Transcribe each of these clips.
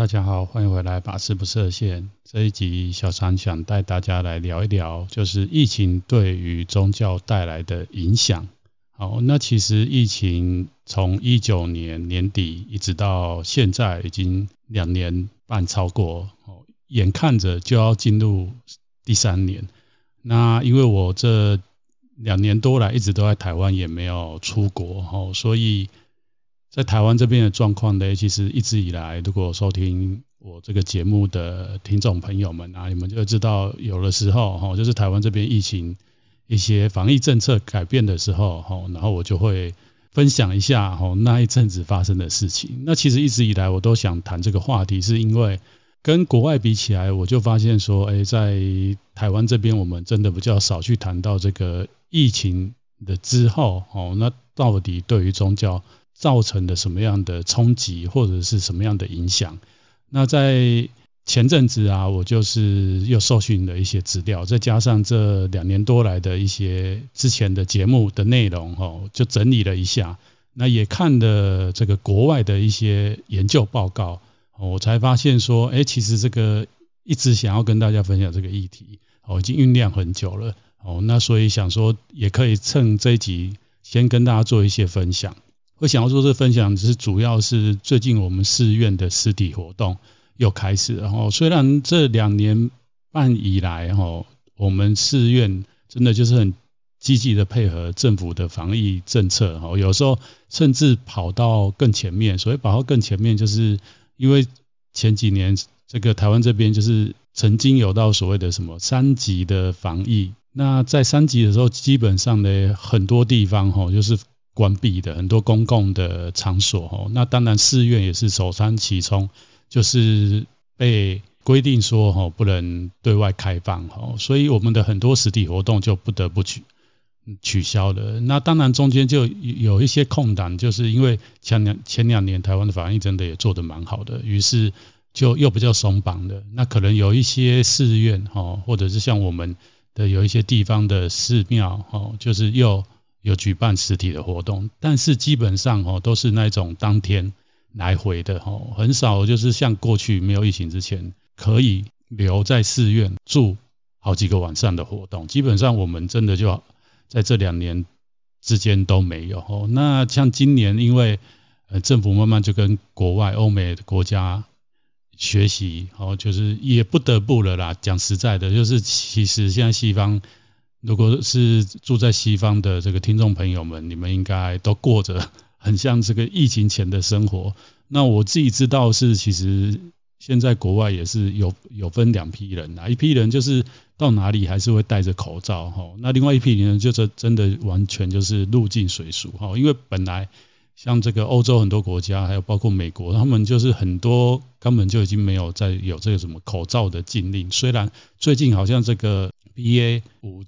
大家好，欢迎回来，把事不设限。这一集小禅想带大家来聊一聊，就是疫情对于宗教带来的影响。好，那其实疫情从一九年年底一直到现在，已经两年半超过，哦，眼看着就要进入第三年。那因为我这两年多来一直都在台湾，也没有出国，哦，所以在台湾这边的状况呢，其实一直以来，如果收听我这个节目的听众朋友们啊，你们就知道，有的时候，哦，就是台湾这边疫情一些防疫政策改变的时候，哦，然后我就会分享一下，哦，那一阵子发生的事情。那其实一直以来我都想谈这个话题，是因为。跟国外比起来，我就发现说，哎，在台湾这边，我们真的比较少去谈到这个疫情的之后，哦，那到底对于宗教造成的什么样的冲击，或者是什么样的影响？那在前阵子啊，我就是又受训了一些资料，再加上这两年多来的一些之前的节目的内容，哦，就整理了一下，那也看了这个国外的一些研究报告。我才发现说，哎，其实这个一直想要跟大家分享这个议题，哦，已经酝酿很久了，哦，那所以想说，也可以趁这一集先跟大家做一些分享。我想要做这分享，只是主要是最近我们寺院的实体活动又开始，然后虽然这两年半以来，哈，我们寺院真的就是很积极的配合政府的防疫政策，哈，有时候甚至跑到更前面，所以跑到更前面就是。因为前几年这个台湾这边就是曾经有到所谓的什么三级的防疫，那在三级的时候，基本上呢很多地方哈就是关闭的，很多公共的场所哈，那当然寺院也是首当其冲，就是被规定说哈不能对外开放哈，所以我们的很多实体活动就不得不取。取消了，那当然中间就有一些空档，就是因为前两前两年台湾的防疫真的也做得蛮好的，于是就又比较松绑的。那可能有一些寺院哈，或者是像我们的有一些地方的寺庙哈，就是又有举办实体的活动，但是基本上哦都是那种当天来回的哦，很少就是像过去没有疫情之前可以留在寺院住好几个晚上的活动，基本上我们真的就。在这两年之间都没有哦。那像今年，因为呃政府慢慢就跟国外欧美的国家学习，哦，就是也不得不了啦。讲实在的，就是其实现在西方，如果是住在西方的这个听众朋友们，你们应该都过着很像这个疫情前的生活。那我自己知道是其实。现在国外也是有有分两批人啊，一批人就是到哪里还是会戴着口罩哈，那另外一批人就是真的完全就是入境随俗哈，因为本来像这个欧洲很多国家，还有包括美国，他们就是很多根本就已经没有再有这个什么口罩的禁令，虽然最近好像这个 BA 五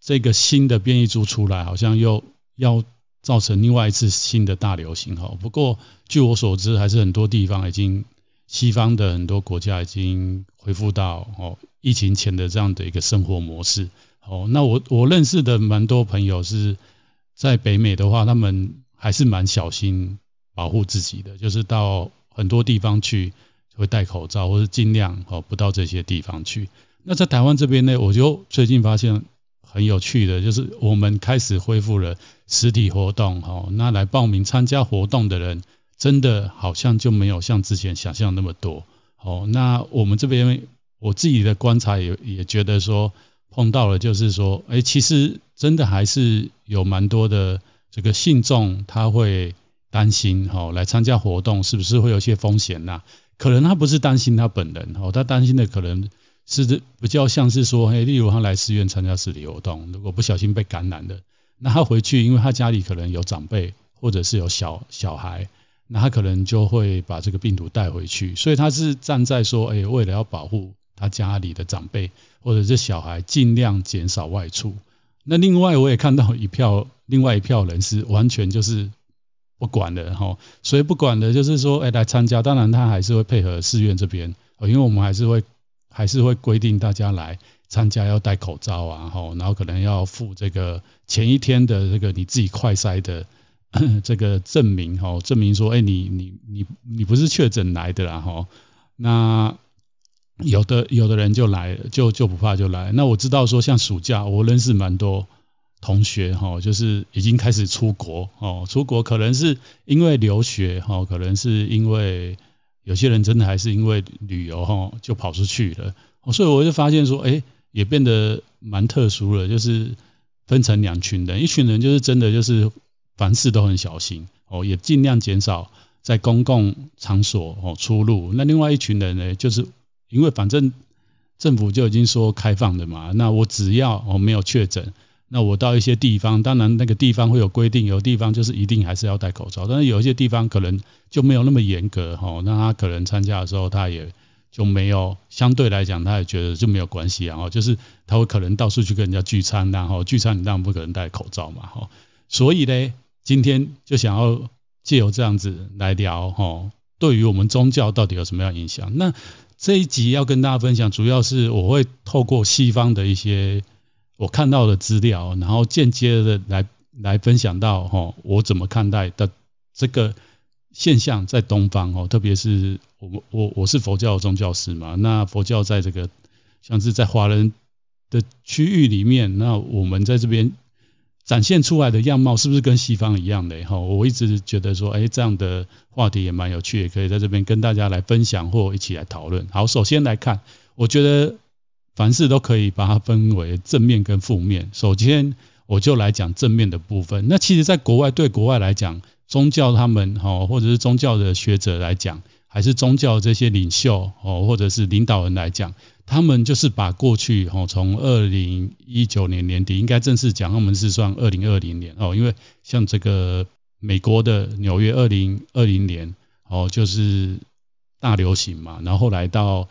这个新的变异株出来，好像又要造成另外一次新的大流行哈，不过据我所知，还是很多地方已经。西方的很多国家已经恢复到哦疫情前的这样的一个生活模式哦。那我我认识的蛮多朋友是在北美的话，他们还是蛮小心保护自己的，就是到很多地方去会戴口罩，或是尽量哦不到这些地方去。那在台湾这边呢，我就最近发现很有趣的，就是我们开始恢复了实体活动哦。那来报名参加活动的人。真的好像就没有像之前想象那么多哦。那我们这边我自己的观察也也觉得说碰到了，就是说，哎，其实真的还是有蛮多的这个信众他会担心哦，来参加活动是不是会有些风险呐？可能他不是担心他本人哦，他担心的可能是比较像是说，哎，例如他来寺院参加实体活动，如果不小心被感染了，那他回去，因为他家里可能有长辈或者是有小小孩。那他可能就会把这个病毒带回去，所以他是站在说，哎，为了要保护他家里的长辈或者是小孩，尽量减少外出。那另外我也看到一票，另外一票人是完全就是不管的哈，所以不管的就是说，哎，来参加，当然他还是会配合寺院这边，因为我们还是会还是会规定大家来参加要戴口罩啊，吼然后可能要付这个前一天的这个你自己快筛的。这个证明吼，证明说，哎，你你你你不是确诊来的啦吼。那有的有的人就来，就就不怕就来。那我知道说，像暑假我认识蛮多同学哈，就是已经开始出国哦，出国可能是因为留学哈，可能是因为有些人真的还是因为旅游哈，就跑出去了。所以我就发现说，哎，也变得蛮特殊了，就是分成两群人，一群人就是真的就是凡事都很小心哦，也尽量减少在公共场所哦出入。那另外一群人呢，就是因为反正政府就已经说开放的嘛，那我只要哦没有确诊，那我到一些地方，当然那个地方会有规定，有地方就是一定还是要戴口罩，但是有一些地方可能就没有那么严格哈，那他可能参加的时候他也。就没有相对来讲，他也觉得就没有关系，然后就是他会可能到处去跟人家聚餐，然后聚餐你当然不可能戴口罩嘛，哈，所以呢，今天就想要借由这样子来聊，哈，对于我们宗教到底有什么样影响？那这一集要跟大家分享，主要是我会透过西方的一些我看到的资料，然后间接的来来分享到，哈，我怎么看待的这个。现象在东方哦，特别是我我我是佛教的宗教师嘛，那佛教在这个像是在华人的区域里面，那我们在这边展现出来的样貌是不是跟西方一样的哈？我一直觉得说，哎，这样的话题也蛮有趣，也可以在这边跟大家来分享或一起来讨论。好，首先来看，我觉得凡事都可以把它分为正面跟负面。首先我就来讲正面的部分。那其实，在国外对国外来讲。宗教他们哈，或者是宗教的学者来讲，还是宗教这些领袖哦，或者是领导人来讲，他们就是把过去哦，从二零一九年年底，应该正式讲，他们是算二零二零年哦，因为像这个美国的纽约二零二零年哦，就是大流行嘛，然后来到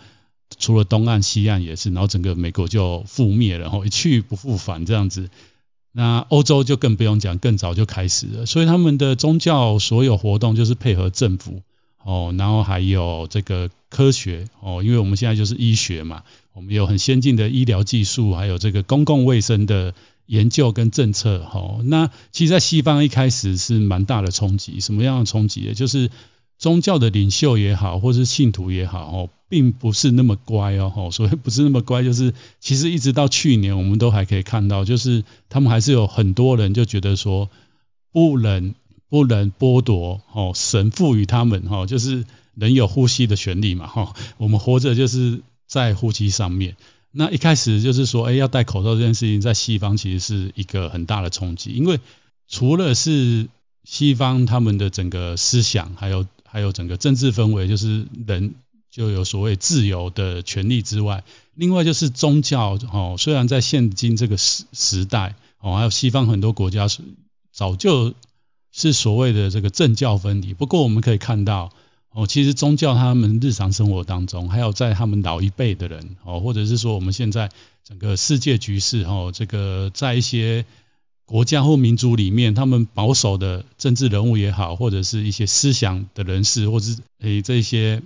除了东岸西岸也是，然后整个美国就覆灭了，然后一去不复返这样子。那欧洲就更不用讲，更早就开始了。所以他们的宗教所有活动就是配合政府哦，然后还有这个科学哦，因为我们现在就是医学嘛，我们有很先进的医疗技术，还有这个公共卫生的研究跟政策。哦，那其实，在西方一开始是蛮大的冲击，什么样的冲击？就是宗教的领袖也好，或是信徒也好，哦。并不是那么乖哦，所以不是那么乖，就是其实一直到去年，我们都还可以看到，就是他们还是有很多人就觉得说，不能不能剥夺哦，神赋予他们哈，就是人有呼吸的权利嘛哈，我们活着就是在呼吸上面。那一开始就是说，哎，要戴口罩这件事情，在西方其实是一个很大的冲击，因为除了是西方他们的整个思想，还有还有整个政治氛围，就是人。就有所谓自由的权利之外，另外就是宗教哦。虽然在现今这个时时代哦，还有西方很多国家是早就是所谓的这个政教分离。不过我们可以看到哦，其实宗教他们日常生活当中，还有在他们老一辈的人哦，或者是说我们现在整个世界局势哦，这个在一些国家或民族里面，他们保守的政治人物也好，或者是一些思想的人士，或者是诶这些。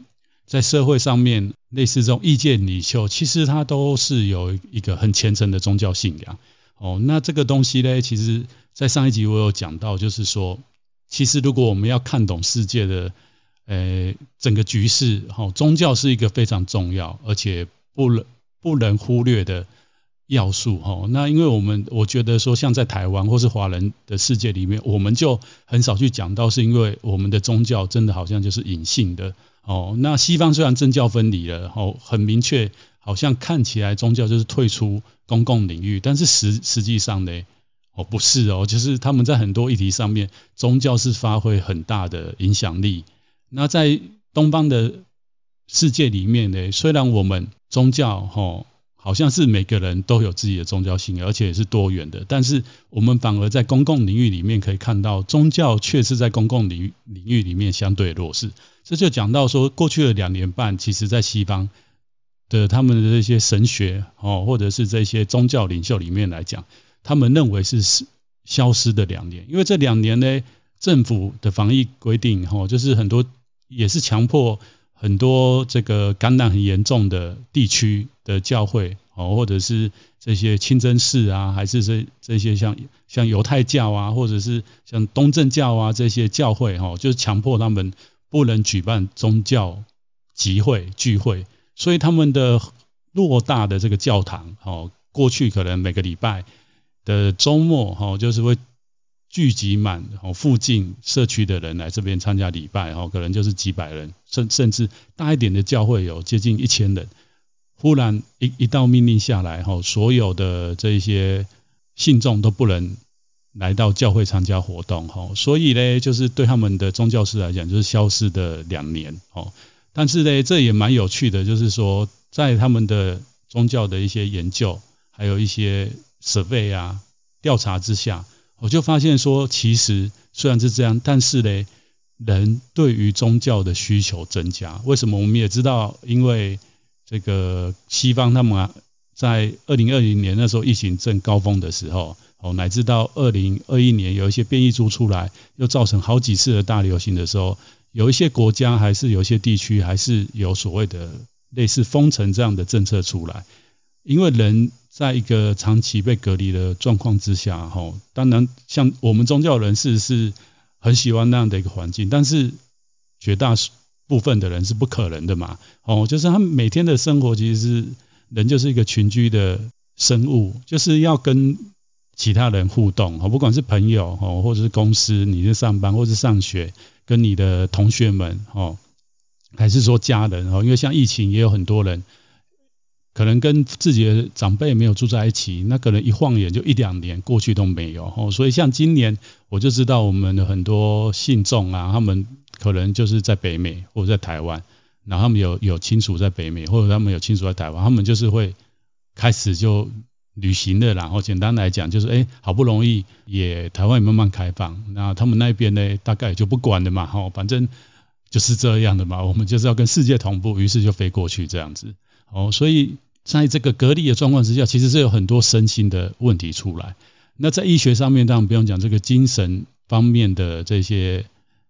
在社会上面，类似这种意见领袖，其实他都是有一个很虔诚的宗教信仰。哦，那这个东西呢，其实，在上一集我有讲到，就是说，其实如果我们要看懂世界的，呃，整个局势，哦，宗教是一个非常重要，而且不能不能忽略的要素。哦，那因为我们我觉得说，像在台湾或是华人的世界里面，我们就很少去讲到，是因为我们的宗教真的好像就是隐性的。哦，那西方虽然政教分离了，哦，很明确，好像看起来宗教就是退出公共领域，但是实实际上呢，哦，不是哦，就是他们在很多议题上面，宗教是发挥很大的影响力。那在东方的世界里面呢，虽然我们宗教，哦。好像是每个人都有自己的宗教信仰，而且是多元的。但是我们反而在公共领域里面可以看到，宗教确实在公共领域领域里面相对弱势。这就讲到说，过去的两年半，其实在西方的他们的这些神学哦，或者是这些宗教领袖里面来讲，他们认为是消失的两年。因为这两年呢，政府的防疫规定哦，就是很多也是强迫。很多这个感染很严重的地区的教会哦，或者是这些清真寺啊，还是这这些像像犹太教啊，或者是像东正教啊这些教会哈，就是强迫他们不能举办宗教集会聚会，所以他们的偌大的这个教堂，哦，过去可能每个礼拜的周末，哦，就是会聚集满哦附近社区的人来这边参加礼拜，哦，可能就是几百人，甚甚至大一点的教会有接近一千人。忽然一一道命令下来，哈，所有的这些信众都不能来到教会参加活动，哈，所以呢，就是对他们的宗教师来讲，就是消失的两年，哦。但是呢，这也蛮有趣的，就是说，在他们的宗教的一些研究，还有一些 survey 啊调查之下，我就发现说，其实虽然是这样，但是呢，人对于宗教的需求增加。为什么？我们也知道，因为这个西方他们，在二零二零年那时候疫情正高峰的时候，哦，乃至到二零二一年有一些变异株出来，又造成好几次的大流行的时候。有一些国家还是有一些地区还是有所谓的类似封城这样的政策出来，因为人在一个长期被隔离的状况之下，吼，当然像我们宗教人士是很喜欢那样的一个环境，但是绝大部分的人是不可能的嘛，哦，就是他们每天的生活其实是人就是一个群居的生物，就是要跟其他人互动，哦，不管是朋友哦，或者是公司，你是上班或是上学。跟你的同学们哦，还是说家人哦？因为像疫情也有很多人，可能跟自己的长辈没有住在一起，那可能一晃眼就一两年过去都没有哦。所以像今年我就知道我们的很多信众啊，他们可能就是在北美或者在台湾，然后他们有有亲属在北美，或者他们有亲属在台湾，他们就是会开始就。旅行的，然后简单来讲就是，哎，好不容易也台湾也慢慢开放，那他们那边呢，大概也就不管了嘛，哈，反正就是这样的嘛，我们就是要跟世界同步，于是就飞过去这样子，哦，所以在这个隔离的状况之下，其实是有很多身心的问题出来。那在医学上面，当然不用讲这个精神方面的这些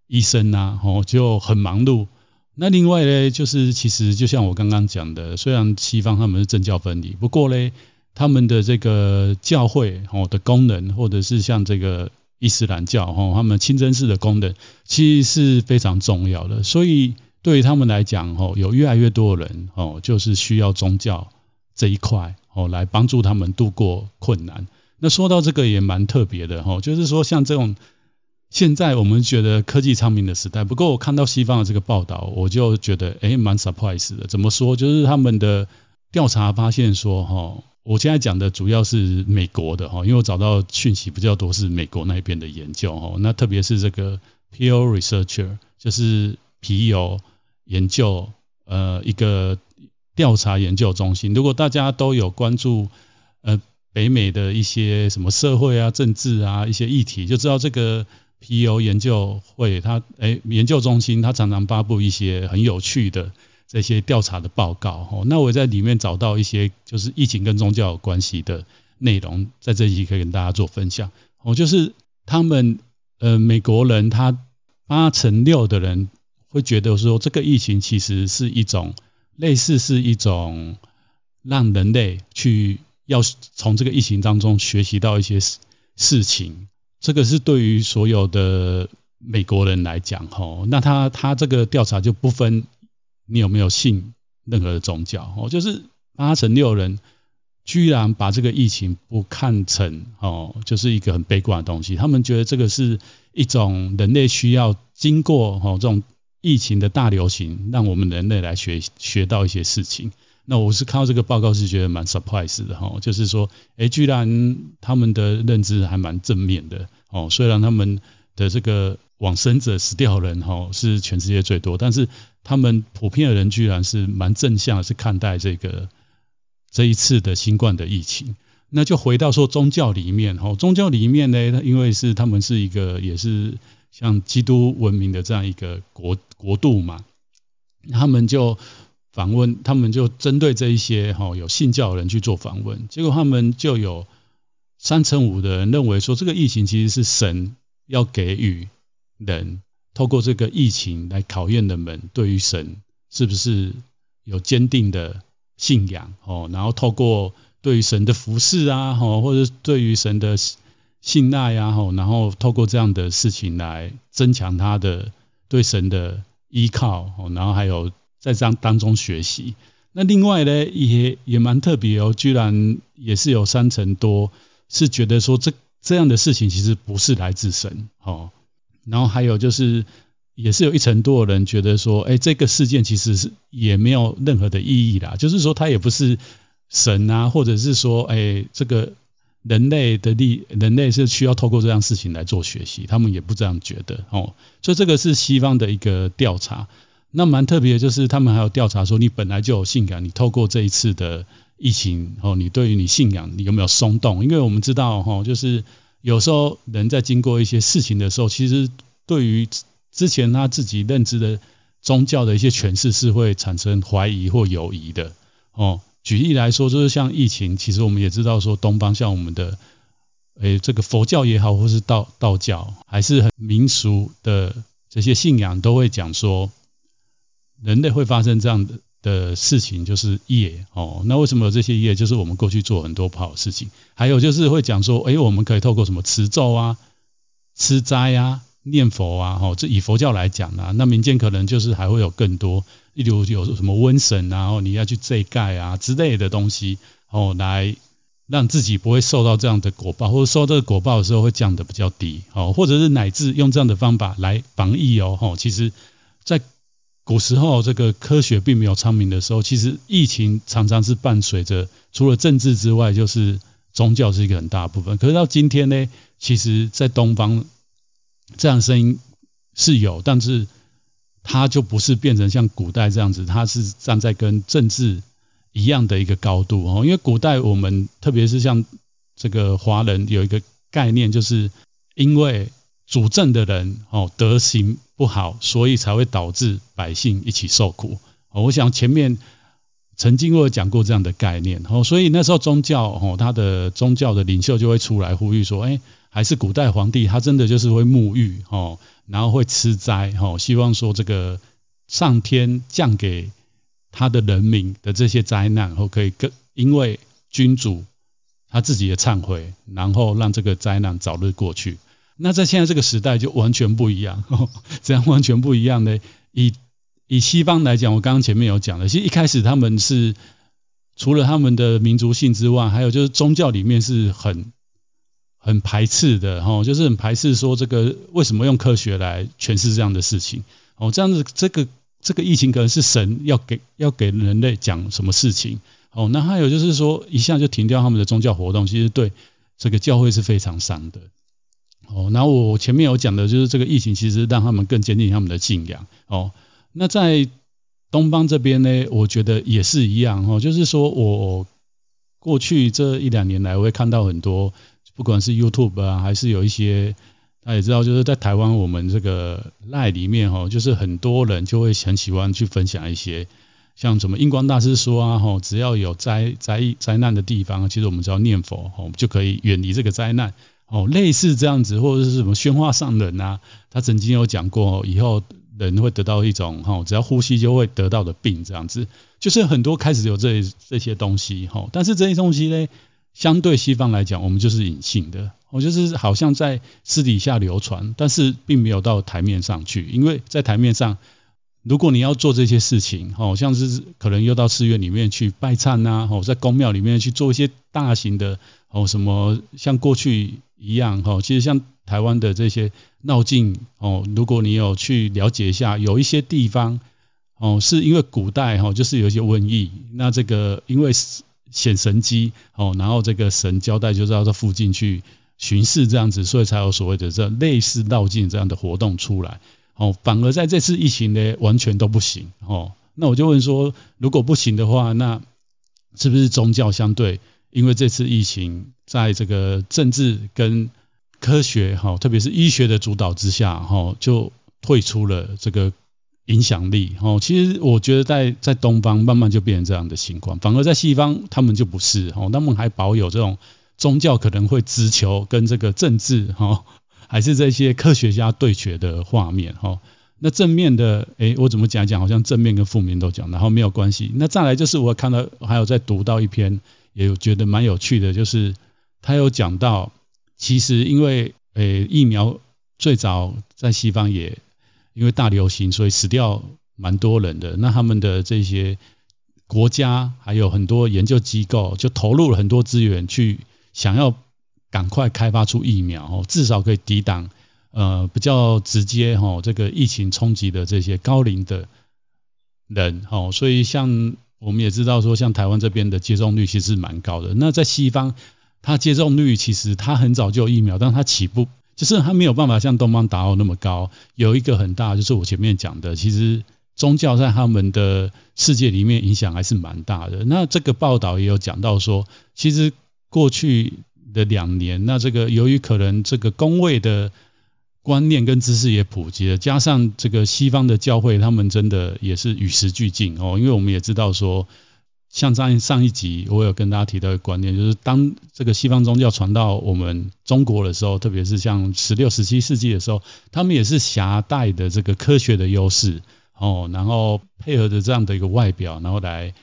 医生呐、啊，哦，就很忙碌。那另外呢，就是其实就像我刚刚讲的，虽然西方他们是政教分离，不过呢。他们的这个教会哦的功能，或者是像这个伊斯兰教哦，他们清真寺的功能，其实是非常重要的。所以对于他们来讲哦，有越来越多的人哦，就是需要宗教这一块哦，来帮助他们度过困难。那说到这个也蛮特别的哦，就是说像这种现在我们觉得科技昌明的时代，不过我看到西方的这个报道，我就觉得诶蛮 surprise 的。怎么说？就是他们的调查发现说哈。我现在讲的主要是美国的哈，因为我找到讯息比较多是美国那边的研究哈。那特别是这个 Pew Researcher，就是皮尤研究呃一个调查研究中心。如果大家都有关注呃北美的一些什么社会啊、政治啊一些议题，就知道这个皮尤研究会它诶研究中心它常常发布一些很有趣的。这些调查的报告，哦，那我在里面找到一些就是疫情跟宗教有关系的内容，在这一集可以跟大家做分享。哦，就是他们呃美国人他八成六的人会觉得说，这个疫情其实是一种类似是一种让人类去要从这个疫情当中学习到一些事事情。这个是对于所有的美国人来讲，哦，那他他这个调查就不分。你有没有信任何的宗教？哦，就是八成六人居然把这个疫情不看成哦，就是一个很悲观的东西。他们觉得这个是一种人类需要经过哦这种疫情的大流行，让我们人类来学学到一些事情。那我是看到这个报告是觉得蛮 surprise 的哈，就是说，诶，居然他们的认知还蛮正面的哦，虽然他们的这个。往生者死掉人哈是全世界最多，但是他们普遍的人居然是蛮正向的，是看待这个这一次的新冠的疫情。那就回到说宗教里面哈，宗教里面呢，因为是他们是一个也是像基督文明的这样一个国国度嘛，他们就访问，他们就针对这一些哈有信教的人去做访问，结果他们就有三成五的人认为说这个疫情其实是神要给予。人透过这个疫情来考验人们对于神是不是有坚定的信仰哦，然后透过对于神的服侍啊，或者对于神的信赖呀，然后透过这样的事情来增强他的对神的依靠，然后还有在这样当中学习。那另外呢，也也蛮特别哦，居然也是有三成多是觉得说这这样的事情其实不是来自神哦。然后还有就是，也是有一成多的人觉得说，哎，这个事件其实是也没有任何的意义啦，就是说它也不是神啊，或者是说，哎，这个人类的力，人类是需要透过这样事情来做学习，他们也不这样觉得哦。所以这个是西方的一个调查。那蛮特别的就是，他们还有调查说，你本来就有信仰，你透过这一次的疫情，哦，你对于你信仰，你有没有松动？因为我们知道，哈，就是有时候人在经过一些事情的时候，其实对于之前他自己认知的宗教的一些诠释，是会产生怀疑或犹疑的。哦，举例来说，就是像疫情，其实我们也知道说，东方像我们的，诶，这个佛教也好，或是道道教，还是很民俗的这些信仰，都会讲说。人类会发生这样的的事情，就是业哦。那为什么有这些业？就是我们过去做很多不好的事情。还有就是会讲说，哎，我们可以透过什么持咒啊、吃斋啊、念佛啊，哦，这以佛教来讲啊，那民间可能就是还会有更多，例如有什么瘟神，然后你要去遮盖啊之类的东西，哦，来让自己不会受到这样的果报，或者受这个果报的时候会降得比较低，哦，或者是乃至用这样的方法来防疫哦，哦，其实，在古时候，这个科学并没有昌明的时候，其实疫情常常是伴随着除了政治之外，就是宗教是一个很大部分。可是到今天呢，其实，在东方这样的声音是有，但是它就不是变成像古代这样子，它是站在跟政治一样的一个高度哦。因为古代我们特别是像这个华人有一个概念，就是因为主政的人哦德行不好，所以才会导致百姓一起受苦。我想前面曾经我有讲过这样的概念，所以那时候宗教哦，他的宗教的领袖就会出来呼吁说，哎，还是古代皇帝，他真的就是会沐浴哦，然后会吃斋哦，希望说这个上天降给他的人民的这些灾难后，可以更因为君主他自己的忏悔，然后让这个灾难早日过去。那在现在这个时代就完全不一样，这样完全不一样呢？以以西方来讲，我刚刚前面有讲了，其实一开始他们是除了他们的民族性之外，还有就是宗教里面是很很排斥的，哈，就是很排斥说这个为什么用科学来诠释这样的事情，哦，这样子这个这个疫情可能是神要给要给人类讲什么事情，哦，那还有就是说一下就停掉他们的宗教活动，其实对这个教会是非常伤的。哦，那我前面有讲的就是这个疫情，其实让他们更坚定他们的信仰。哦，那在东方这边呢，我觉得也是一样。哦，就是说我过去这一两年来，我会看到很多，不管是 YouTube 啊，还是有一些，大家也知道，就是在台湾我们这个 LINE 里面，哦，就是很多人就会很喜欢去分享一些，像什么印光大师说啊，哦，只要有灾灾灾难的地方，其实我们只要念佛，哦，就可以远离这个灾难。哦，类似这样子，或者是什么宣化上人啊，他曾经有讲过，以后人会得到一种哈，只要呼吸就会得到的病，这样子，就是很多开始有这这些东西哈，但是这些东西呢，相对西方来讲，我们就是隐性的，我就是好像在私底下流传，但是并没有到台面上去，因为在台面上，如果你要做这些事情，好像是可能又到寺院里面去拜忏呐，哦，在宫庙里面去做一些大型的哦，什么像过去。一样哈，其实像台湾的这些闹境哦，如果你有去了解一下，有一些地方哦，是因为古代哈，就是有一些瘟疫，那这个因为显神机哦，然后这个神交代就是要到附近去巡视这样子，所以才有所谓的这类似闹境这样的活动出来哦。反而在这次疫情呢，完全都不行哦。那我就问说，如果不行的话，那是不是宗教相对？因为这次疫情，在这个政治跟科学哈，特别是医学的主导之下哈，就退出了这个影响力哈。其实我觉得在在东方慢慢就变成这样的情况，反而在西方他们就不是哈，他们还保有这种宗教可能会直球跟这个政治哈，还是这些科学家对决的画面哈。那正面的诶，我怎么讲讲，好像正面跟负面都讲，然后没有关系。那再来就是我看到还有在读到一篇。也有觉得蛮有趣的，就是他有讲到，其实因为诶、疫苗最早在西方也因为大流行，所以死掉蛮多人的，那他们的这些国家还有很多研究机构就投入了很多资源去想要赶快开发出疫苗，至少可以抵挡呃比较直接哈这个疫情冲击的这些高龄的人哦，所以像我们也知道说，像台湾这边的接种率其实蛮高的。那在西方，它接种率其实它很早就有疫苗，但它起步就是它没有办法像东方达到那么高。有一个很大就是我前面讲的，其实宗教在他们的世界里面影响还是蛮大的。那这个报道也有讲到说，其实过去的两年，那这个由于可能这个公卫的。观念跟知识也普及了，加上这个西方的教会，他们真的也是与时俱进哦。因为我们也知道说，像上上一集我有跟大家提到一个观念，就是当这个西方宗教传到我们中国的时候，特别是像十六、十七世纪的时候，他们也是携带的这个科学的优势哦，然后配合着这样的一个外表，然后来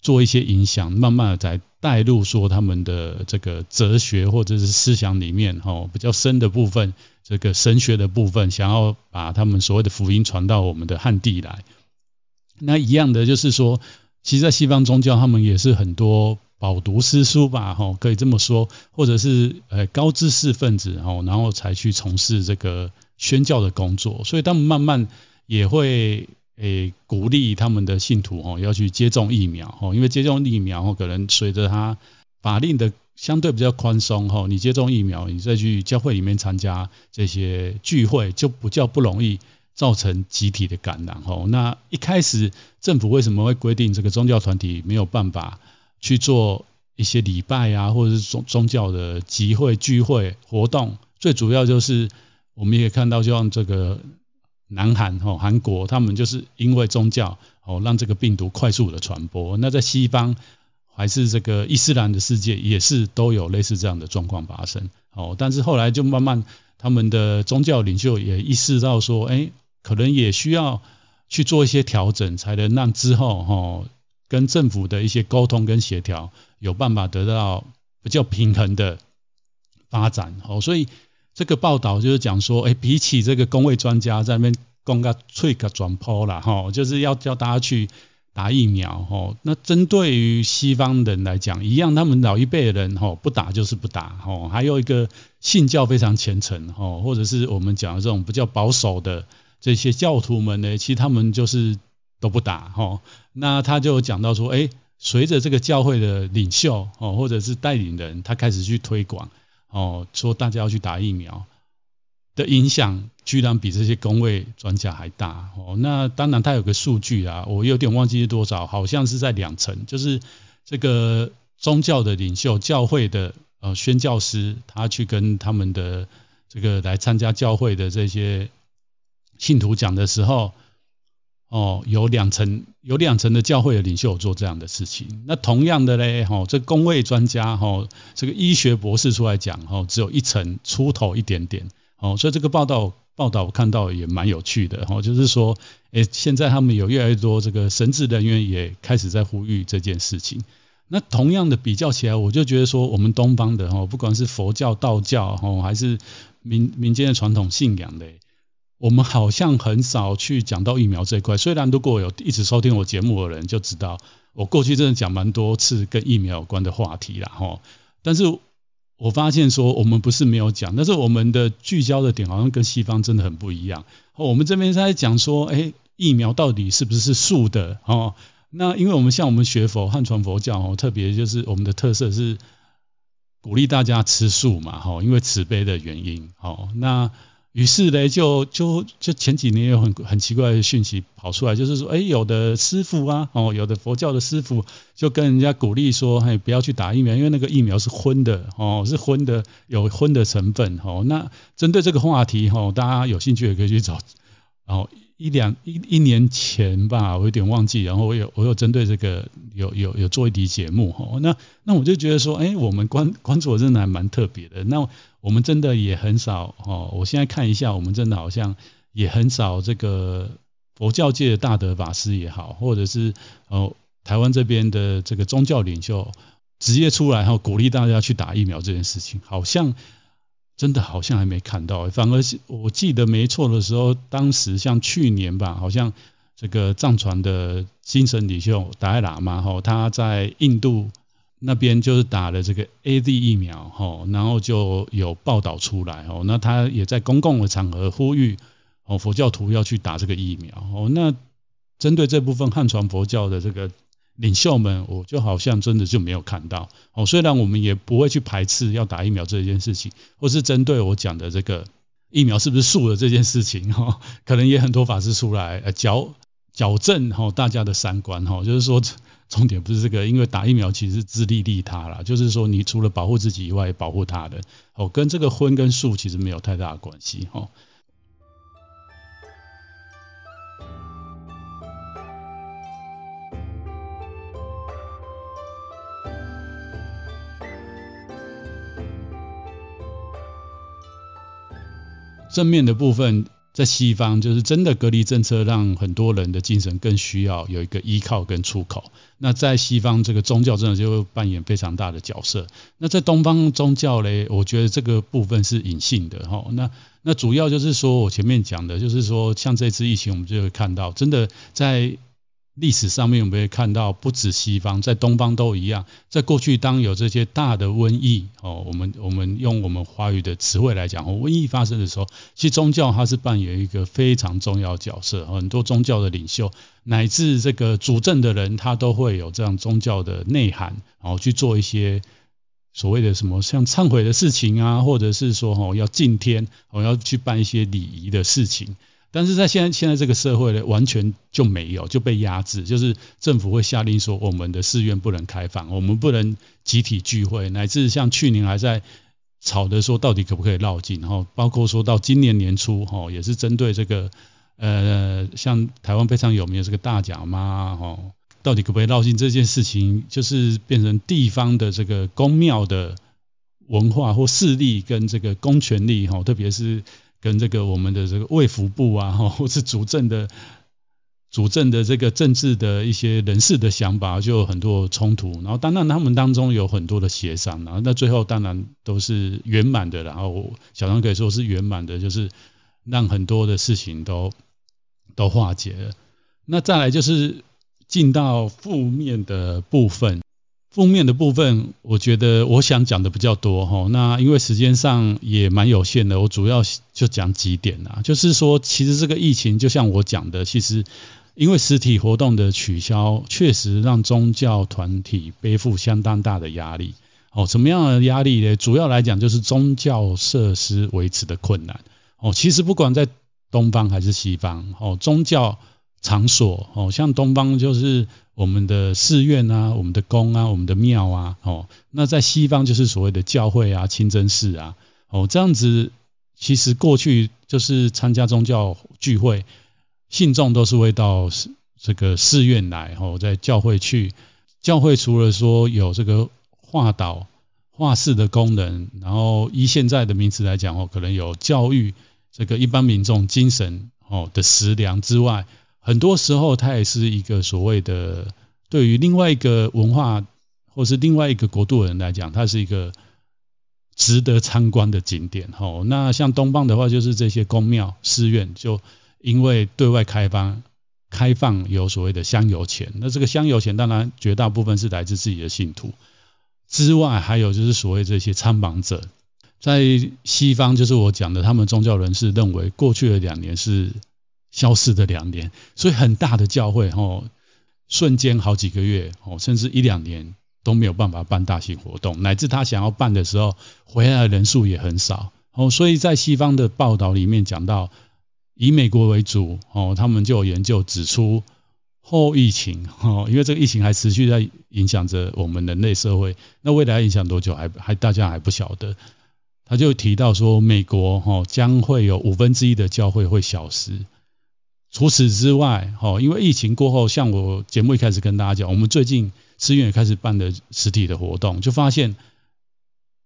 做一些影响，慢慢的在带入说他们的这个哲学或者是思想里面哦，比较深的部分。这个神学的部分，想要把他们所谓的福音传到我们的汉地来，那一样的就是说，其实，在西方宗教，他们也是很多饱读诗书吧，吼，可以这么说，或者是呃高知识分子，吼，然后才去从事这个宣教的工作，所以他们慢慢也会诶鼓励他们的信徒，吼，要去接种疫苗，吼，因为接种疫苗，可能随着他法令的。相对比较宽松哈，你接种疫苗，你再去教会里面参加这些聚会，就不叫不容易造成集体的感染哈。那一开始政府为什么会规定这个宗教团体没有办法去做一些礼拜啊，或者是宗宗教的集会聚会活动？最主要就是我们也看到，就像这个南韩哈，韩国他们就是因为宗教哦，让这个病毒快速的传播。那在西方。还是这个伊斯兰的世界也是都有类似这样的状况发生，哦，但是后来就慢慢他们的宗教领袖也意识到说，哎，可能也需要去做一些调整，才能让之后哈跟政府的一些沟通跟协调有办法得到比较平衡的发展，哦，所以这个报道就是讲说，哎，比起这个公卫专家在那边讲个吹个转坡啦，哈，就是要叫大家去。打疫苗吼，那针对于西方人来讲，一样，他们老一辈人吼不打就是不打吼，还有一个信教非常虔诚吼，或者是我们讲的这种比较保守的这些教徒们呢，其实他们就是都不打吼。那他就讲到说，哎，随着这个教会的领袖哦，或者是带领人，他开始去推广哦，说大家要去打疫苗。的影响居然比这些公卫专家还大哦，那当然他有个数据啊，我有点忘记是多少，好像是在两成，就是这个宗教的领袖、教会的呃宣教师，他去跟他们的这个来参加教会的这些信徒讲的时候，哦，有两成有两成的教会的领袖做这样的事情，那同样的嘞，哈，这公卫专家哈，这个医学博士出来讲哈，只有一成出头一点点。哦，所以这个报道报道我看到也蛮有趣的，哦，就是说，诶，现在他们有越来越多这个神职人员也开始在呼吁这件事情。那同样的比较起来，我就觉得说，我们东方的哦，不管是佛教、道教哦，还是民民间的传统信仰的，我们好像很少去讲到疫苗这一块。虽然如果有一直收听我节目的人就知道，我过去真的讲蛮多次跟疫苗有关的话题啦，哈，但是。我发现说，我们不是没有讲，但是我们的聚焦的点好像跟西方真的很不一样。我们这边在讲说，哎，疫苗到底是不是素的？哦，那因为我们像我们学佛汉传佛教哦，特别就是我们的特色是鼓励大家吃素嘛，哈，因为慈悲的原因。好，那。于是呢，就就就前几年有很很奇怪的讯息跑出来，就是说，哎，有的师傅啊，哦，有的佛教的师傅就跟人家鼓励说，哎，不要去打疫苗，因为那个疫苗是荤的，哦，是荤的，有荤的成分，哦。那针对这个话题，哦，大家有兴趣也可以去找，然后。一两一一年前吧，我有点忘记。然后我有我有针对这个有有有做一集节目哈。那那我就觉得说，哎，我们关关注的真的还蛮特别的。那我们真的也很少哦。我现在看一下，我们真的好像也很少这个佛教界的大德法师也好，或者是哦台湾这边的这个宗教领袖直接出来哈，鼓励大家去打疫苗这件事情，好像。真的好像还没看到，反而是我记得没错的时候，当时像去年吧，好像这个藏传的精神领袖达赖喇嘛哈，他在印度那边就是打了这个 AZ 疫苗哈，然后就有报道出来哦，那他也在公共的场合呼吁哦佛教徒要去打这个疫苗哦，那针对这部分汉传佛教的这个领袖们，我就好像真的就没有看到哦，虽然我们也不会去排斥要打疫苗这件事情，或是针对我讲的这个疫苗是不是素的这件事情哈，可能也很多法师出来呃矫。矫正哈大家的三观哈，就是说重点不是这个，因为打疫苗其实是自利利他啦，就是说你除了保护自己以外，保护他人哦，跟这个荤跟素其实没有太大的关系哦。正面的部分。在西方，就是真的隔离政策，让很多人的精神更需要有一个依靠跟出口。那在西方，这个宗教真的就扮演非常大的角色。那在东方宗教嘞，我觉得这个部分是隐性的哈。那那主要就是说我前面讲的，就是说像这次疫情，我们就会看到，真的在。历史上面我们会看到，不止西方，在东方都一样。在过去，当有这些大的瘟疫哦，我们我们用我们华语的词汇来讲，瘟疫发生的时候，其实宗教它是扮演一个非常重要角色。很多宗教的领袖，乃至这个主政的人，他都会有这样宗教的内涵，然后去做一些所谓的什么像忏悔的事情啊，或者是说哦要敬天，哦要去办一些礼仪的事情。但是在现在现在这个社会呢，完全就没有就被压制，就是政府会下令说，我们的寺院不能开放，我们不能集体聚会，乃至像去年还在吵的说到底可不可以绕境，然后包括说到今年年初哈，也是针对这个呃，像台湾非常有名的这个大甲妈哈，到底可不可以绕境这件事情，就是变成地方的这个公庙的文化或势力跟这个公权力哈，特别是。跟这个我们的这个卫福部啊，或是主政的主政的这个政治的一些人士的想法，就有很多冲突。然后当然他们当中有很多的协商，然后那最后当然都是圆满的。然后小张可以说是圆满的，就是让很多的事情都都化解了。那再来就是进到负面的部分。负面的部分，我觉得我想讲的比较多哈。那因为时间上也蛮有限的，我主要就讲几点啊。就是说，其实这个疫情就像我讲的，其实因为实体活动的取消，确实让宗教团体背负相当大的压力。哦，什么样的压力呢？主要来讲就是宗教设施维持的困难。哦，其实不管在东方还是西方，哦，宗教场所，哦，像东方就是。我们的寺院啊，我们的宫啊，我们的庙啊，哦，那在西方就是所谓的教会啊、清真寺啊，哦，这样子，其实过去就是参加宗教聚会，信众都是会到这个寺院来，哦，在教会去，教会除了说有这个化导、化事的功能，然后依现在的名词来讲，哦，可能有教育这个一般民众精神哦的食粮之外。很多时候，它也是一个所谓的对于另外一个文化或是另外一个国度的人来讲，它是一个值得参观的景点。吼，那像东方的话，就是这些宫庙、寺院，就因为对外开放，开放有所谓的香油钱。那这个香油钱，当然绝大部分是来自自己的信徒之外，还有就是所谓这些参访者，在西方，就是我讲的，他们宗教人士认为，过去的两年是。消失的两年，所以很大的教会哦，瞬间好几个月哦，甚至一两年都没有办法办大型活动，乃至他想要办的时候，回来的人数也很少哦。所以在西方的报道里面讲到，以美国为主哦，他们就有研究指出，后疫情哦，因为这个疫情还持续在影响着我们人类社会，那未来影响多久还还大家还不晓得。他就提到说，美国哦将会有五分之一的教会会消失。除此之外，哈，因为疫情过后，像我节目一开始跟大家讲，我们最近寺院也开始办的实体的活动，就发现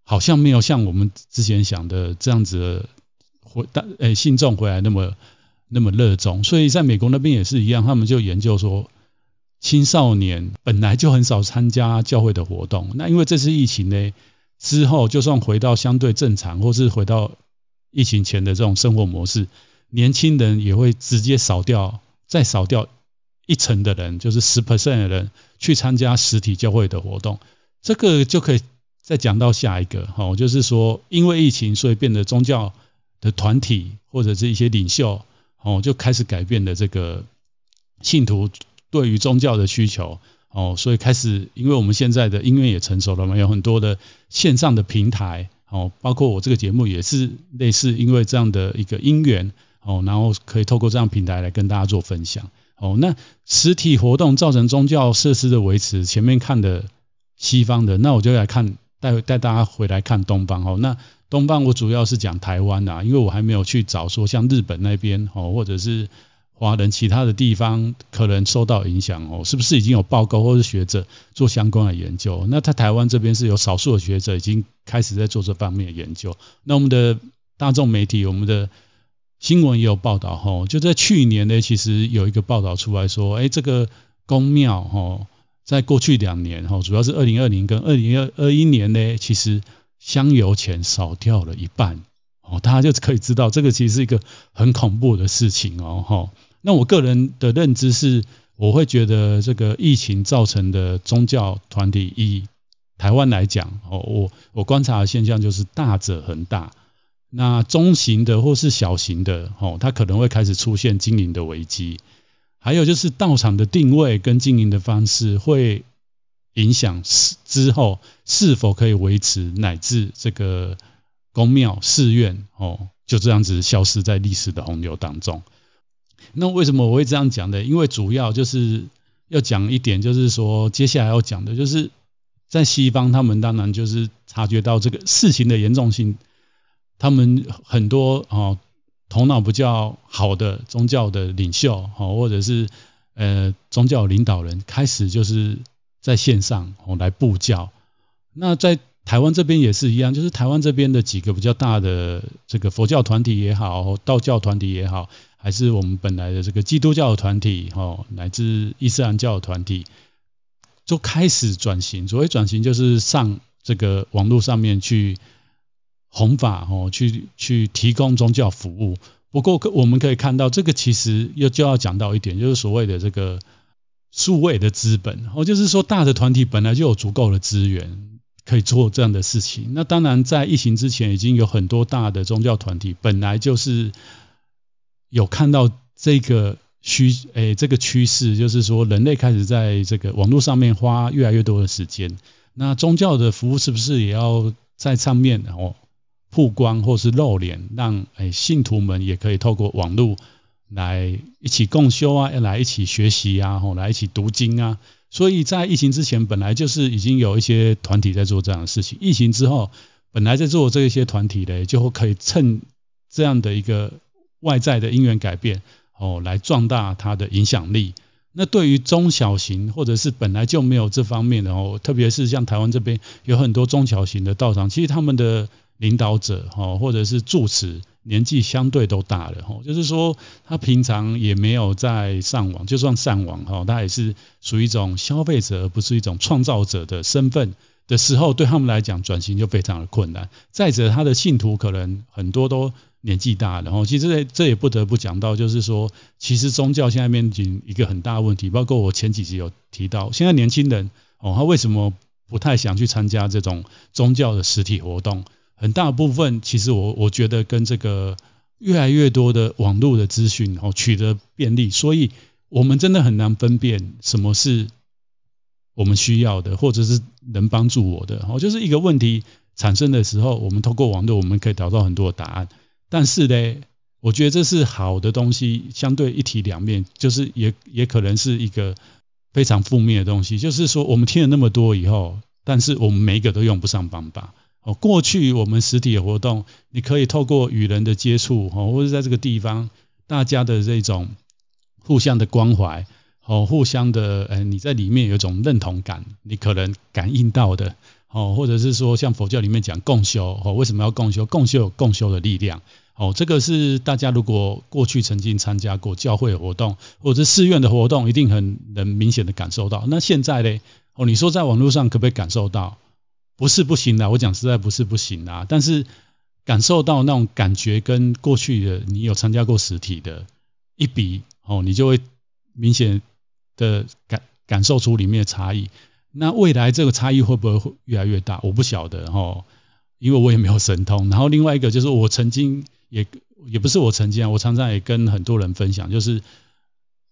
好像没有像我们之前想的这样子的回，诶，信众回来那么那么热衷。所以在美国那边也是一样，他们就研究说，青少年本来就很少参加教会的活动，那因为这次疫情呢之后，就算回到相对正常，或是回到疫情前的这种生活模式。年轻人也会直接扫掉，再扫掉一成的人，就是十 percent 的人去参加实体教会的活动，这个就可以再讲到下一个，哦，就是说因为疫情，所以变得宗教的团体或者是一些领袖，哦，就开始改变了这个信徒对于宗教的需求，哦，所以开始，因为我们现在的音乐也成熟了嘛，有很多的线上的平台，哦，包括我这个节目也是类似，因为这样的一个因缘，哦，然后可以透过这样平台来跟大家做分享。哦，那实体活动造成宗教设施的维持，前面看的西方的，那我就来看带带大家回来看东方哦。那东方我主要是讲台湾啊，因为我还没有去找说像日本那边哦，或者是华人其他的地方可能受到影响哦，是不是已经有报告或是学者做相关的研究？那在台湾这边是有少数的学者已经开始在做这方面的研究。那我们的大众媒体，我们的。新闻也有报道哈，就在去年呢，其实有一个报道出来说，哎，这个公庙哈，在过去两年哈，主要是二零二零跟二零二一年呢，其实香油钱少掉了一半哦，大家就可以知道，这个其实是一个很恐怖的事情哦哈。那我个人的认知是，我会觉得这个疫情造成的宗教团体，以台湾来讲哦，我我观察的现象就是大者恒大。那中型的或是小型的，哦，它可能会开始出现经营的危机。还有就是道场的定位跟经营的方式，会影响是之后是否可以维持，乃至这个宫庙寺院，哦，就这样子消失在历史的洪流当中。那为什么我会这样讲呢？因为主要就是要讲一点，就是说接下来要讲的就是在西方，他们当然就是察觉到这个事情的严重性。他们很多哦，头脑比较好的宗教的领袖哦，或者是呃宗教领导人，开始就是在线上哦来布教。那在台湾这边也是一样，就是台湾这边的几个比较大的这个佛教团体也好，道教团体也好，还是我们本来的这个基督教的团体哦，乃至伊斯兰教的团体，就开始转型。所谓转型，就是上这个网络上面去。弘法哦，去去提供宗教服务。不过，我们可以看到，这个其实又就要讲到一点，就是所谓的这个数位的资本哦，就是说大的团体本来就有足够的资源可以做这样的事情。那当然，在疫情之前，已经有很多大的宗教团体本来就是有看到这个趋诶这个趋势，就是说人类开始在这个网络上面花越来越多的时间。那宗教的服务是不是也要在上面哦？曝光或是露脸，让诶信徒们也可以透过网络来一起共修啊，来一起学习啊，吼，来一起读经啊。所以在疫情之前，本来就是已经有一些团体在做这样的事情。疫情之后，本来在做这些团体的，就可以趁这样的一个外在的因缘改变，哦，来壮大它的影响力。那对于中小型或者是本来就没有这方面的哦，特别是像台湾这边有很多中小型的道场，其实他们的。领导者哈，或者是住持年纪相对都大了哈，就是说他平常也没有在上网，就算上网哈，他也是属于一种消费者，而不是一种创造者的身份的时候，对他们来讲转型就非常的困难。再者，他的信徒可能很多都年纪大了哈，其实这这也不得不讲到，就是说，其实宗教现在面临一个很大的问题，包括我前几集有提到，现在年轻人哦，他为什么不太想去参加这种宗教的实体活动？很大部分其实我我觉得跟这个越来越多的网络的资讯哦取得便利，所以我们真的很难分辨什么是我们需要的，或者是能帮助我的哦。就是一个问题产生的时候，我们透过网络我们可以找到很多的答案。但是呢，我觉得这是好的东西，相对一体两面，就是也也可能是一个非常负面的东西。就是说，我们听了那么多以后，但是我们每一个都用不上方法。哦，过去我们实体的活动，你可以透过与人的接触，哦，或者在这个地方大家的这种互相的关怀，哦，互相的，呃，你在里面有一种认同感，你可能感应到的，哦，或者是说像佛教里面讲共修，哦，为什么要共修？共修有共修的力量，哦，这个是大家如果过去曾经参加过教会活动或者寺院的活动，一定很能明显的感受到。那现在呢？哦，你说在网络上可不可以感受到？不是不行的，我讲实在不是不行啊，但是感受到那种感觉跟过去的你有参加过实体的一比哦，你就会明显的感感受出里面的差异。那未来这个差异会不会越来越大？我不晓得哈，因为我也没有神通。然后另外一个就是我曾经也也不是我曾经啊，我常常也跟很多人分享，就是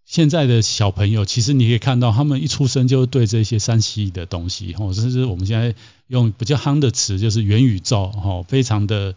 现在的小朋友，其实你可以看到，他们一出生就对这些 3C 的东西，甚至我们现在用比较夯的词，就是元宇宙，哈，非常的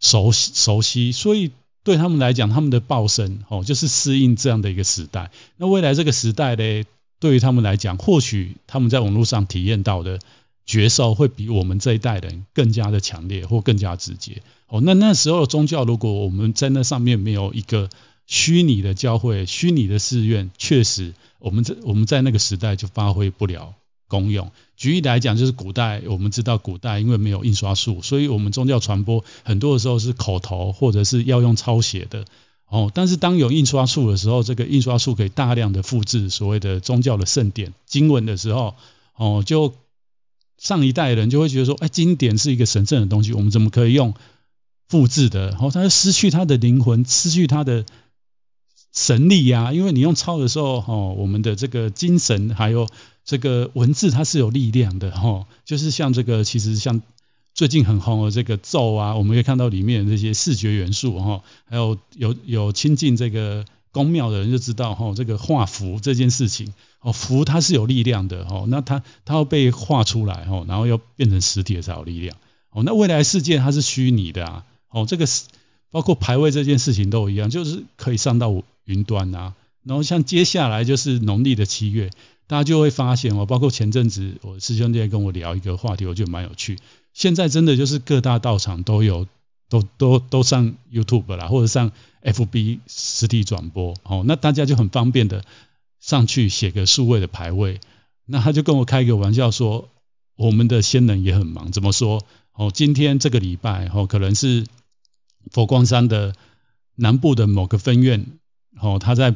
熟悉熟悉，所以对他们来讲，他们的报生，哦，就是适应这样的一个时代。那未来这个时代呢？对于他们来讲，或许他们在网络上体验到的觉受会比我们这一代人更加的强烈或更加直接。哦，那那时候宗教，如果我们在那上面没有一个虚拟的教会、虚拟的寺院，确实我们在我们在那个时代就发挥不了功用。举例来讲，就是古代我们知道，古代因为没有印刷术，所以我们宗教传播很多的时候是口头或者是要用抄写的。哦，但是当有印刷术的时候，这个印刷术可以大量的复制所谓的宗教的圣典经文的时候，哦，就上一代人就会觉得说，哎，经典是一个神圣的东西，我们怎么可以用复制的？然哦，它就失去它的灵魂，失去它的神力呀、啊。因为你用抄的时候，哦，我们的这个精神还有这个文字，它是有力量的，哦，就是像这个，其实像。最近很红的这个咒啊，我们可以看到里面的这些视觉元素哈，还有有有亲近这个宫庙的人就知道哈，这个画符这件事情哦，符它是有力量的哦，那它它要被画出来哦，然后要变成实体才有力量哦。那未来世界它是虚拟的啊，哦，这个是包括排位这件事情都一样，就是可以上到云端啊。然后像接下来就是农历的七月，大家就会发现哦，包括前阵子我师兄弟跟我聊一个话题，我觉得蛮有趣。现在真的就是各大道场都有，都都都上 YouTube 啦，或者上 FB 实体转播，哦，那大家就很方便的上去写个数位的牌位。那他就跟我开一个玩笑说，我们的先人也很忙，怎么说？哦，今天这个礼拜，哦，可能是佛光山的南部的某个分院，哦，他在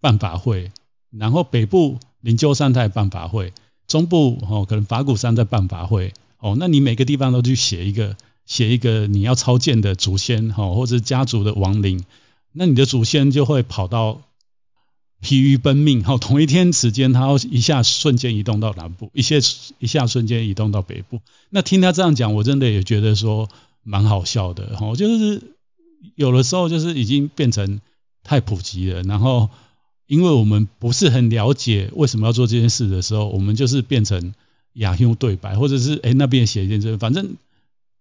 办法会，然后北部灵鹫山在办法会，中部哦，可能法鼓山在办法会。哦，那你每个地方都去写一个，写一个你要超荐的祖先，哈，或者是家族的亡灵，那你的祖先就会跑到疲于奔命，哈，同一天时间他要一下瞬间移动到南部，一些一下瞬间移动到北部。那听他这样讲，我真的也觉得说蛮好笑的，哈，就是有的时候就是已经变成太普及了，然后因为我们不是很了解为什么要做这件事的时候，我们就是变成。亚兄对白，或者是哎那边写一件这，反正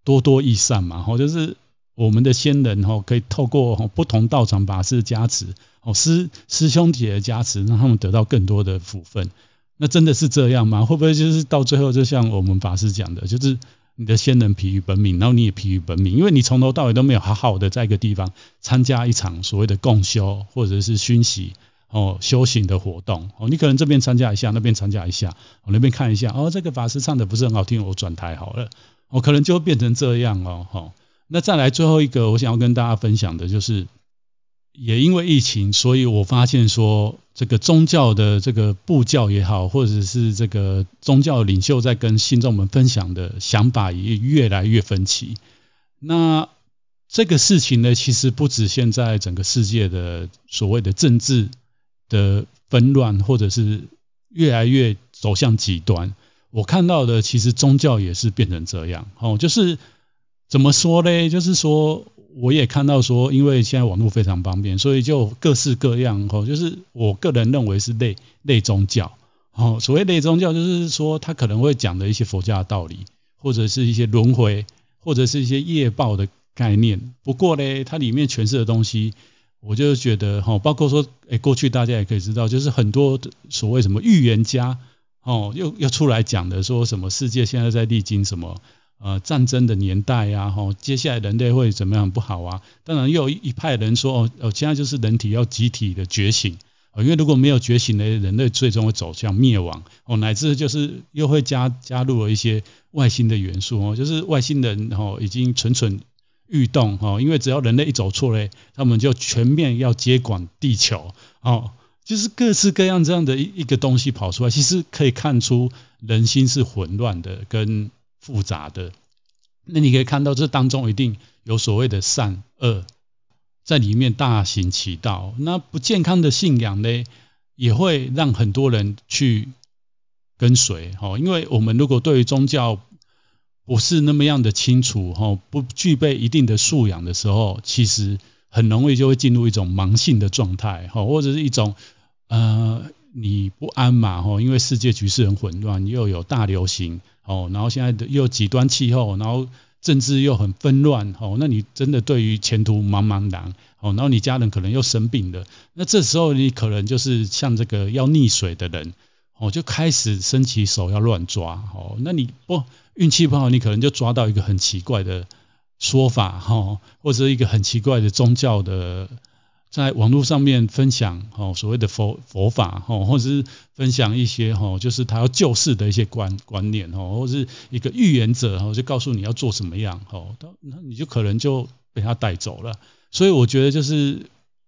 多多益善嘛，或者是我们的先人哈，可以透过不同道场法师加持，哦师师兄姐的加持，让他们得到更多的福分。那真的是这样吗？会不会就是到最后就像我们法师讲的，就是你的先人疲于奔命，然后你也疲于奔命，因为你从头到尾都没有好好的在一个地方参加一场所谓的共修或者是熏习。哦，修行的活动哦，你可能这边参加一下，那边参加一下，我那边看一下，哦，这个法师唱的不是很好听，我转台好了，哦，可能就会变成这样哦，好，那再来最后一个，我想要跟大家分享的就是，也因为疫情，所以我发现说，这个宗教的这个布教也好，或者是这个宗教领袖在跟信众们分享的想法也越来越分歧。那这个事情呢，其实不止现在整个世界的所谓的政治。的纷乱，或者是越来越走向极端，我看到的其实宗教也是变成这样。哦，就是怎么说呢？就是说，我也看到说，因为现在网络非常方便，所以就各式各样。哦，就是我个人认为是类类宗教。哦，所谓类宗教，就是说他可能会讲的一些佛家的道理，或者是一些轮回，或者是一些业报的概念。不过呢，它里面诠释的东西。我就觉得哈，包括说，哎，过去大家也可以知道，就是很多所谓什么预言家，哦，又又出来讲的，说什么世界现在在历经什么呃战争的年代呀，哈，接下来人类会怎么样不好啊？当然又有一派人说，哦，哦，现在就是人体要集体的觉醒，因为如果没有觉醒的人类，最终会走向灭亡，哦，乃至就是又会加加入了一些外星的元素，哦，就是外星人，哦，已经蠢蠢。欲动哈，因为只要人类一走错嘞，他们就全面要接管地球哦，就是各式各样这样的一一个东西跑出来，其实可以看出人心是混乱的跟复杂的。那你可以看到这当中一定有所谓的善恶在里面大行其道。那不健康的信仰呢，也会让很多人去跟随，哦，因为我们如果对于宗教不是那么样的清楚，哦，不具备一定的素养的时候，其实很容易就会进入一种盲信的状态，哦，或者是一种呃你不安嘛，哦，因为世界局势很混乱，又有大流行，哦，然后现在的又极端气候，然后。政治又很纷乱，哦，那你真的对于前途茫茫然，哦，然后你家人可能又生病了，那这时候你可能就是像这个要溺水的人，哦，就开始伸起手要乱抓，哦，那你不运气不好，你可能就抓到一个很奇怪的说法，哈，或者一个很奇怪的宗教的。在网络上面分享哦，所谓的佛佛法哦，或者是分享一些哦，就是他要救世的一些观观念哦，或者是一个预言者哦，就告诉你要做什么样哦，那你就可能就被他带走了。所以我觉得就是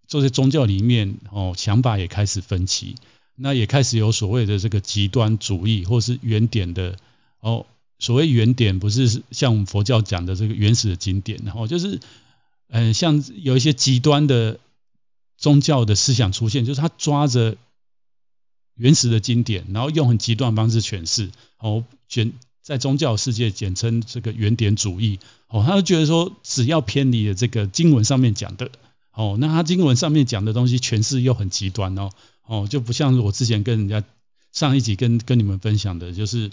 这些宗教里面哦，想法也开始分歧，那也开始有所谓的这个极端主义，或是原点的哦。所谓原点不是像我们佛教讲的这个原始的经典，然后就是嗯，像有一些极端的。宗教的思想出现，就是他抓着原始的经典，然后用很极端的方式诠释。哦，简在宗教世界简称这个原点主义。哦，他就觉得说，只要偏离了这个经文上面讲的，哦，那他经文上面讲的东西诠释又很极端哦，哦，就不像我之前跟人家上一集跟跟你们分享的，就是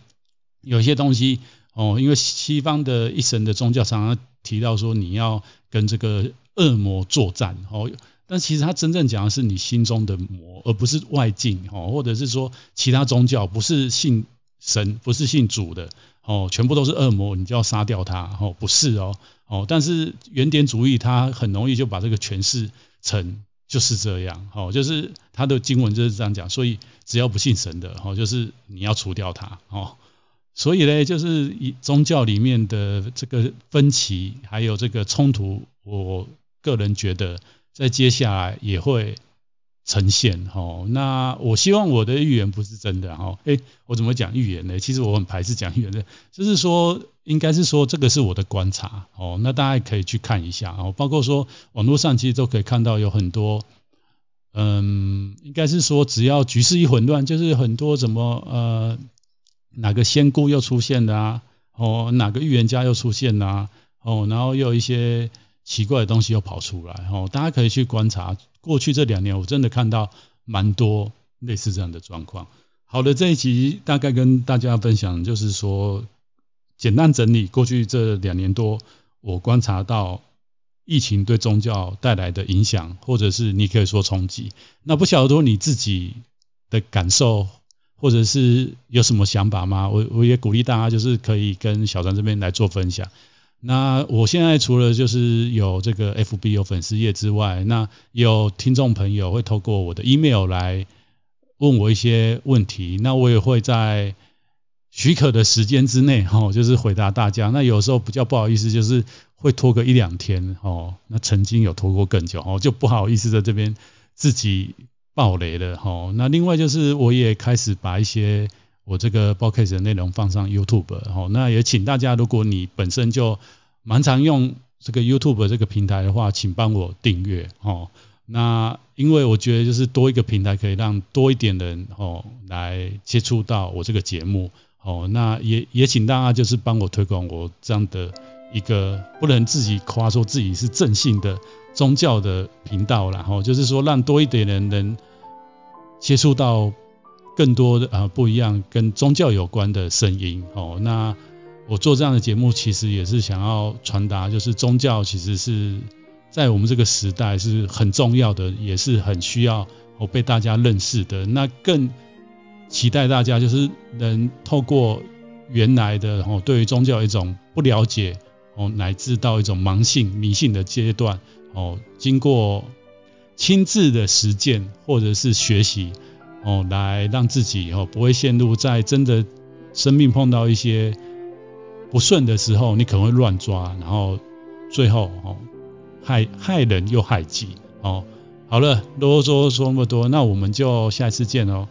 有些东西哦，因为西方的一神的宗教常常提到说，你要跟这个恶魔作战，哦。但其实他真正讲的是你心中的魔，而不是外境哦，或者是说其他宗教不是信神，不是信主的哦，全部都是恶魔，你就要杀掉他哦，不是哦哦。但是原点主义他很容易就把这个诠释成就是这样哦，就是他的经文就是这样讲，所以只要不信神的哦，就是你要除掉他哦。所以呢，就是以宗教里面的这个分歧还有这个冲突，我个人觉得。在接下来也会呈现哦。那我希望我的预言不是真的哈。诶，我怎么讲预言呢？其实我很排斥讲预言的，就是说，应该是说这个是我的观察哦。那大家也可以去看一下哦，包括说网络上其实都可以看到有很多，嗯，应该是说只要局势一混乱，就是很多什么呃哪个仙姑又出现了啊，哦哪个预言家又出现了啊，哦然后又有一些。奇怪的东西又跑出来，哦，大家可以去观察。过去这两年，我真的看到蛮多类似这样的状况。好的，这一集大概跟大家分享，就是说简单整理过去这两年多我观察到疫情对宗教带来的影响，或者是你可以说冲击。那不晓得说你自己的感受，或者是有什么想法吗？我我也鼓励大家，就是可以跟小张这边来做分享。那我现在除了就是有这个 FB 有粉丝页之外，那有听众朋友会透过我的 email 来问我一些问题，那我也会在许可的时间之内，哈，就是回答大家。那有时候比较不好意思，就是会拖个一两天，哦，那曾经有拖过更久，哦，就不好意思在这边自己爆雷了，哈。那另外就是我也开始把一些。我这个 podcast 的内容放上 YouTube，哦，那也请大家，如果你本身就蛮常用这个 YouTube 这个平台的话，请帮我订阅，哦，那因为我觉得就是多一个平台可以让多一点人，哦，来接触到我这个节目，哦，那也也请大家就是帮我推广我这样的一个不能自己夸说自己是正信的宗教的频道，然后就是说让多一点人能接触到。更多的啊不一样，跟宗教有关的声音哦。那我做这样的节目，其实也是想要传达，就是宗教其实是在我们这个时代是很重要的，也是很需要哦被大家认识的。那更期待大家就是能透过原来的哦对于宗教一种不了解哦，乃至到一种盲信迷信的阶段哦，经过亲自的实践或者是学习。哦，来让自己哦不会陷入在真的生命碰到一些不顺的时候，你可能会乱抓，然后最后哦害害人又害己哦。好了，啰嗦说那么多，那我们就下次见哦。